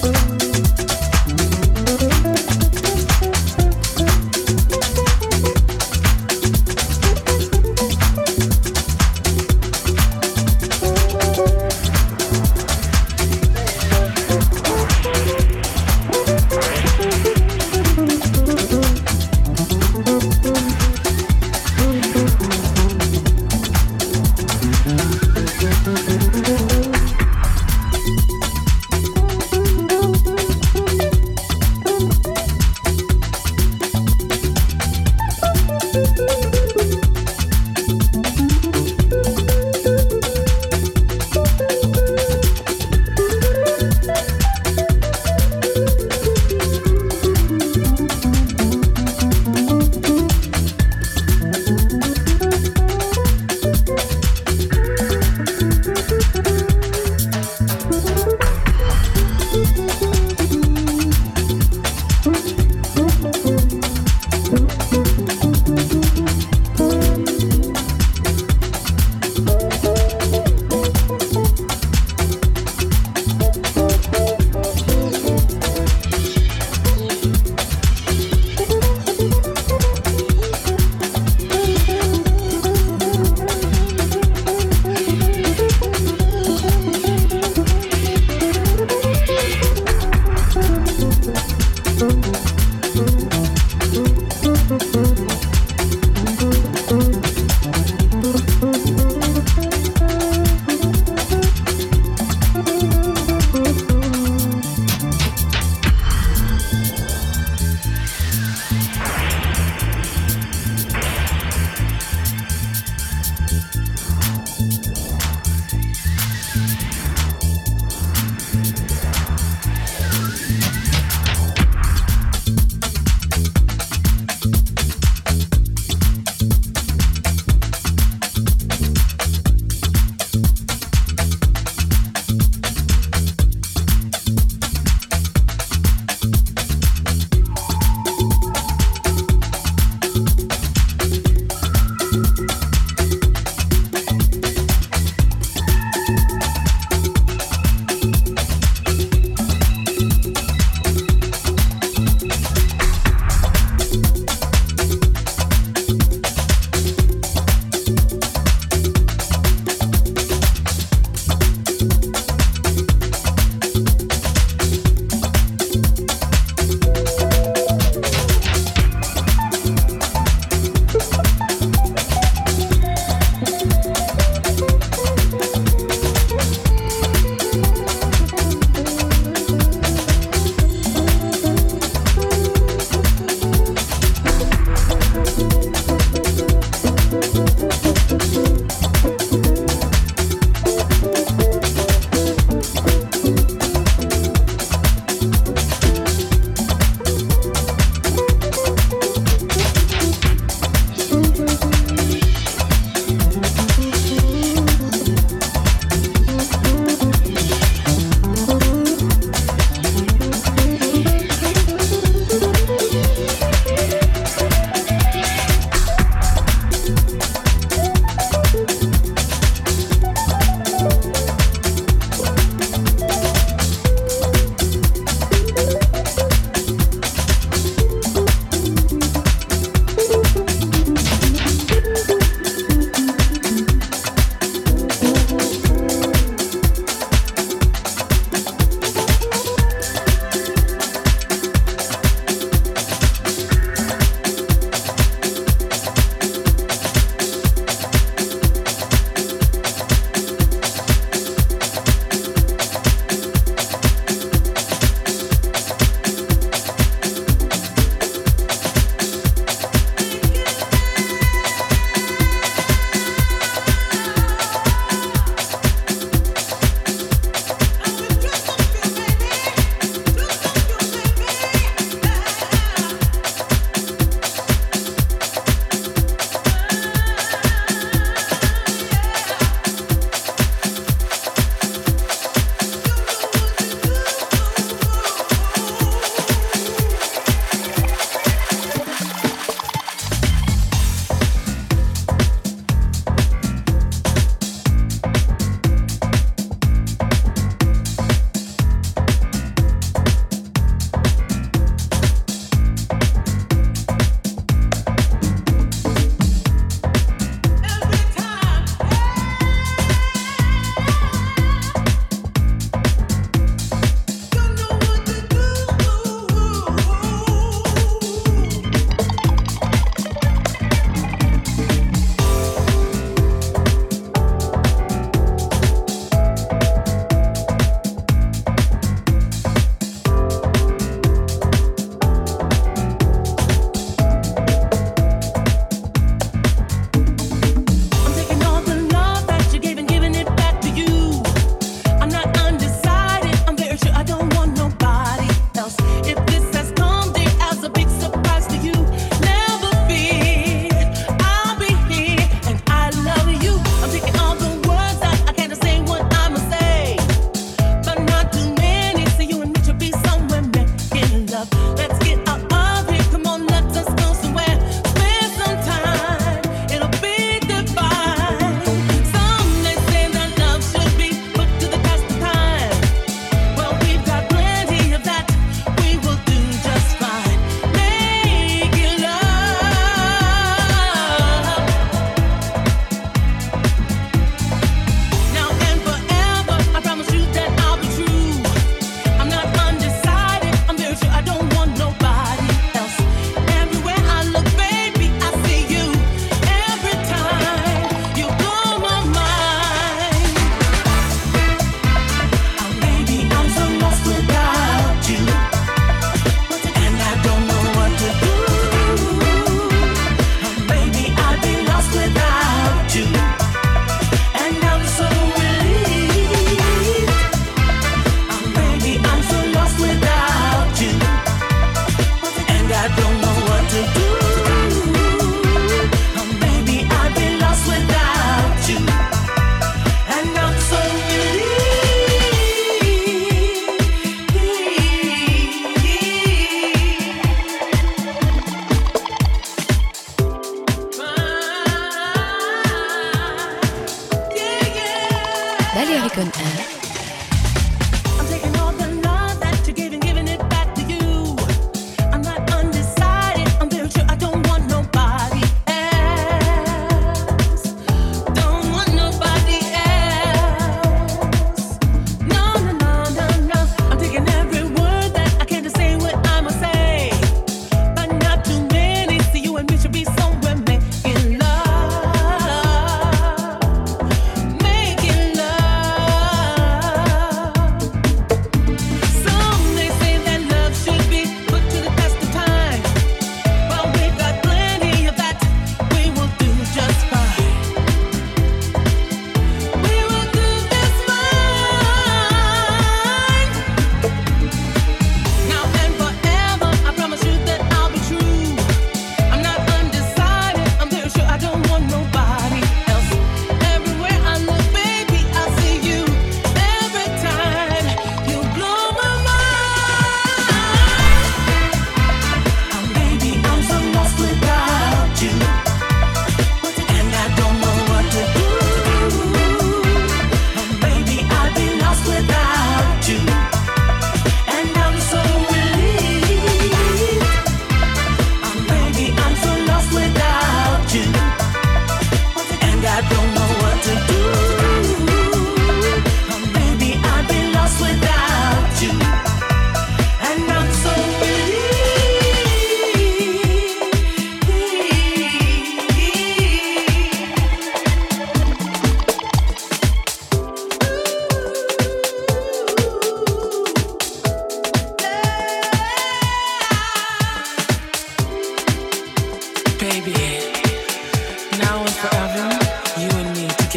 Thank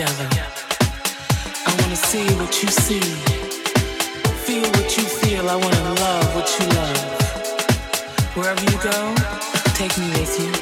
together. I wanna see what you see, feel what you feel. I wanna love what you love. Wherever you go, take me with you.